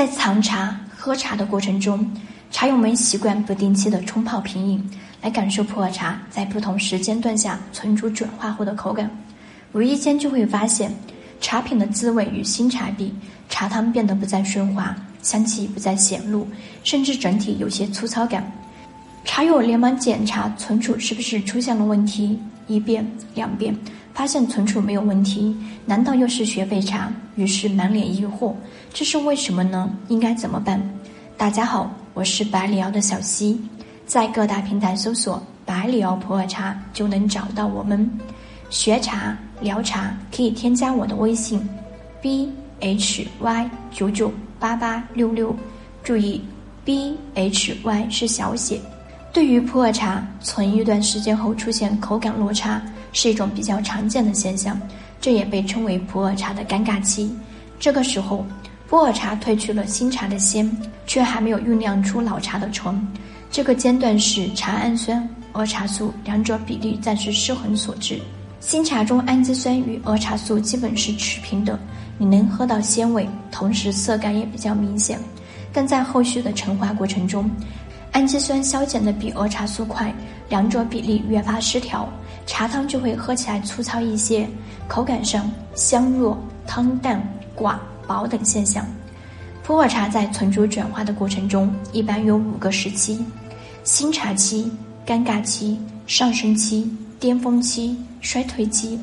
在藏茶、喝茶的过程中，茶友们习惯不定期的冲泡品饮，来感受普洱茶在不同时间段下存储转化后的口感。无意间就会发现，茶品的滋味与新茶比，茶汤变得不再顺滑，香气不再显露，甚至整体有些粗糙感。茶友连忙检查存储是不是出现了问题，一遍两遍，发现存储没有问题，难道又是学废茶？于是满脸疑惑，这是为什么呢？应该怎么办？大家好，我是百里瑶的小溪，在各大平台搜索“百里瑶普洱茶”就能找到我们。学茶聊茶可以添加我的微信：b h y 九九八八六六，注意 b h y 是小写。对于普洱茶，存一段时间后出现口感落差，是一种比较常见的现象，这也被称为普洱茶的尴尬期。这个时候，普洱茶褪去了新茶的鲜，却还没有酝酿出老茶的醇。这个阶段是茶氨酸、儿茶素两者比例暂时失衡所致。新茶中氨基酸与儿茶素基本是持平的，你能喝到鲜味，同时色感也比较明显。但在后续的陈化过程中，氨基酸消减的比儿茶素快，两者比例越发失调，茶汤就会喝起来粗糙一些，口感上香弱、汤淡、寡、薄等现象。普洱茶在存储转化的过程中，一般有五个时期：新茶期、尴尬期、上升期、巅峰期、衰退期。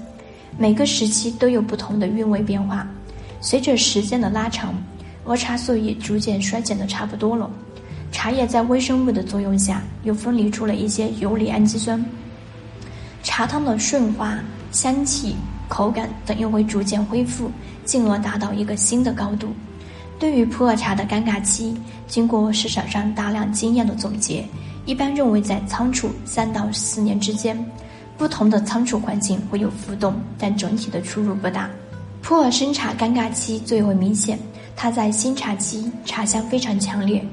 每个时期都有不同的韵味变化。随着时间的拉长，儿茶素也逐渐衰减的差不多了。茶叶在微生物的作用下，又分离出了一些游离氨基酸，茶汤的顺滑、香气、口感等又会逐渐恢复，进而达到一个新的高度。对于普洱茶的尴尬期，经过市场上大量经验的总结，一般认为在仓储三到四年之间。不同的仓储环境会有浮动，但整体的出入不大。普洱生茶尴尬期最为明显，它在新茶期茶香非常强烈。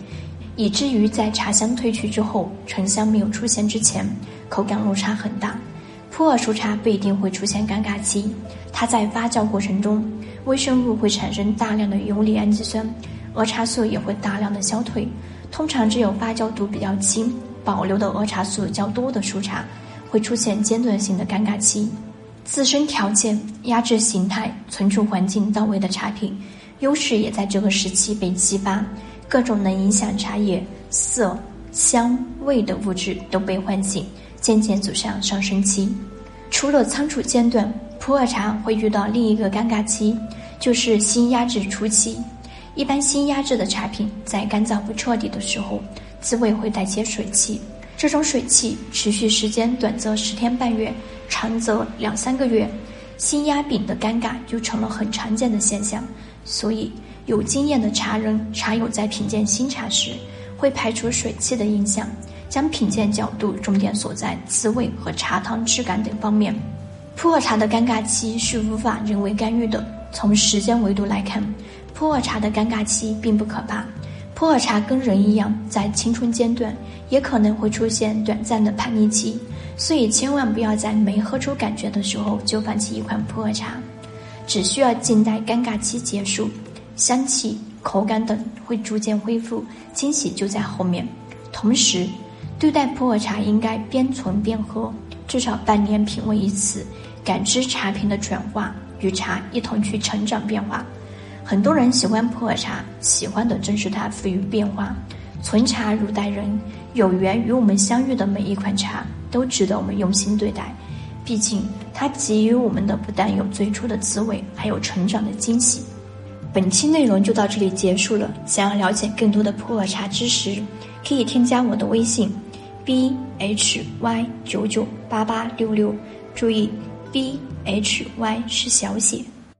以至于在茶香褪去之后，醇香没有出现之前，口感落差很大。普洱熟茶不一定会出现尴尬期，它在发酵过程中，微生物会产生大量的游离氨基酸，儿茶素也会大量的消退。通常只有发酵度比较轻、保留的儿茶素较多的熟茶，会出现阶段性的尴尬期。自身条件、压制形态、存储环境到位的茶品，优势也在这个时期被激发。各种能影响茶叶色、香、味的物质都被唤醒，渐渐走向上升期。除了仓储阶段，普洱茶会遇到另一个尴尬期，就是新压制初期。一般新压制的茶品在干燥不彻底的时候，滋味会带些水汽。这种水汽持续时间短则十天半月，长则两三个月，新压饼的尴尬就成了很常见的现象。所以。有经验的茶人、茶友在品鉴新茶时，会排除水汽的影响，将品鉴角度重点锁在滋味和茶汤质感等方面。普洱茶的尴尬期是无法人为干预的。从时间维度来看，普洱茶的尴尬期并不可怕。普洱茶跟人一样，在青春阶段也可能会出现短暂的叛逆期，所以千万不要在没喝出感觉的时候就放弃一款普洱茶，只需要静待尴尬期结束。香气、口感等会逐渐恢复，惊喜就在后面。同时，对待普洱茶应该边存边喝，至少半年品味一次，感知茶品的转化，与茶一同去成长变化。很多人喜欢普洱茶，喜欢的正是它赋予变化。存茶如待人，有缘与我们相遇的每一款茶都值得我们用心对待。毕竟，它给予我们的不但有最初的滋味，还有成长的惊喜。本期内容就到这里结束了。想要了解更多的普洱茶知识，可以添加我的微信：b h y 九九八八六六。注意，b h y 是小写。